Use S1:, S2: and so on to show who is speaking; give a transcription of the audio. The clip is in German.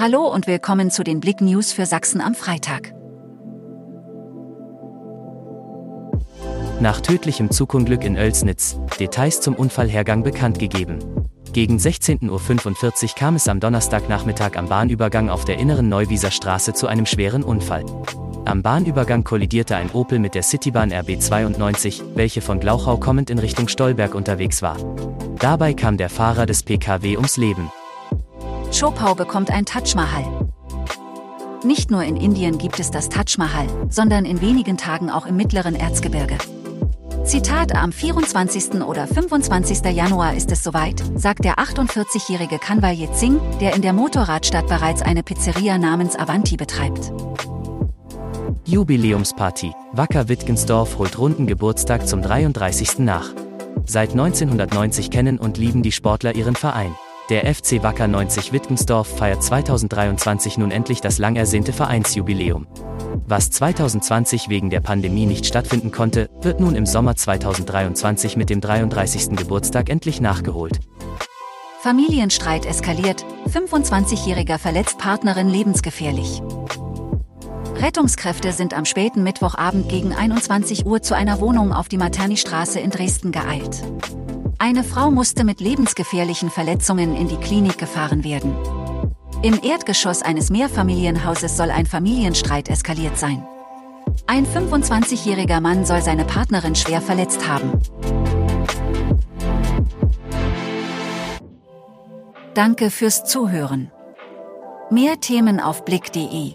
S1: Hallo und willkommen zu den Blick News für Sachsen am Freitag.
S2: Nach tödlichem Zugunglück in Oelsnitz, Details zum Unfallhergang bekannt gegeben. Gegen 16.45 Uhr kam es am Donnerstagnachmittag am Bahnübergang auf der inneren Neuwieser Straße zu einem schweren Unfall. Am Bahnübergang kollidierte ein Opel mit der Citybahn RB92, welche von Glauchau kommend in Richtung Stolberg unterwegs war. Dabei kam der Fahrer des PKW ums Leben.
S1: Chopau bekommt ein Taj Mahal. Nicht nur in Indien gibt es das Taj Mahal, sondern in wenigen Tagen auch im mittleren Erzgebirge. Zitat, am 24. oder 25. Januar ist es soweit, sagt der 48-jährige Kanwaljit Singh, der in der Motorradstadt bereits eine Pizzeria namens Avanti betreibt.
S2: Jubiläumsparty. Wacker Wittgensdorf holt runden Geburtstag zum 33. nach. Seit 1990 kennen und lieben die Sportler ihren Verein. Der FC Wacker 90 Wittgensdorf feiert 2023 nun endlich das lang ersehnte Vereinsjubiläum. Was 2020 wegen der Pandemie nicht stattfinden konnte, wird nun im Sommer 2023 mit dem 33. Geburtstag endlich nachgeholt.
S1: Familienstreit eskaliert, 25-jähriger verletzt Partnerin lebensgefährlich. Rettungskräfte sind am späten Mittwochabend gegen 21 Uhr zu einer Wohnung auf die Maternistraße in Dresden geeilt. Eine Frau musste mit lebensgefährlichen Verletzungen in die Klinik gefahren werden. Im Erdgeschoss eines Mehrfamilienhauses soll ein Familienstreit eskaliert sein. Ein 25-jähriger Mann soll seine Partnerin schwer verletzt haben. Danke fürs Zuhören. Mehr Themen auf blick.de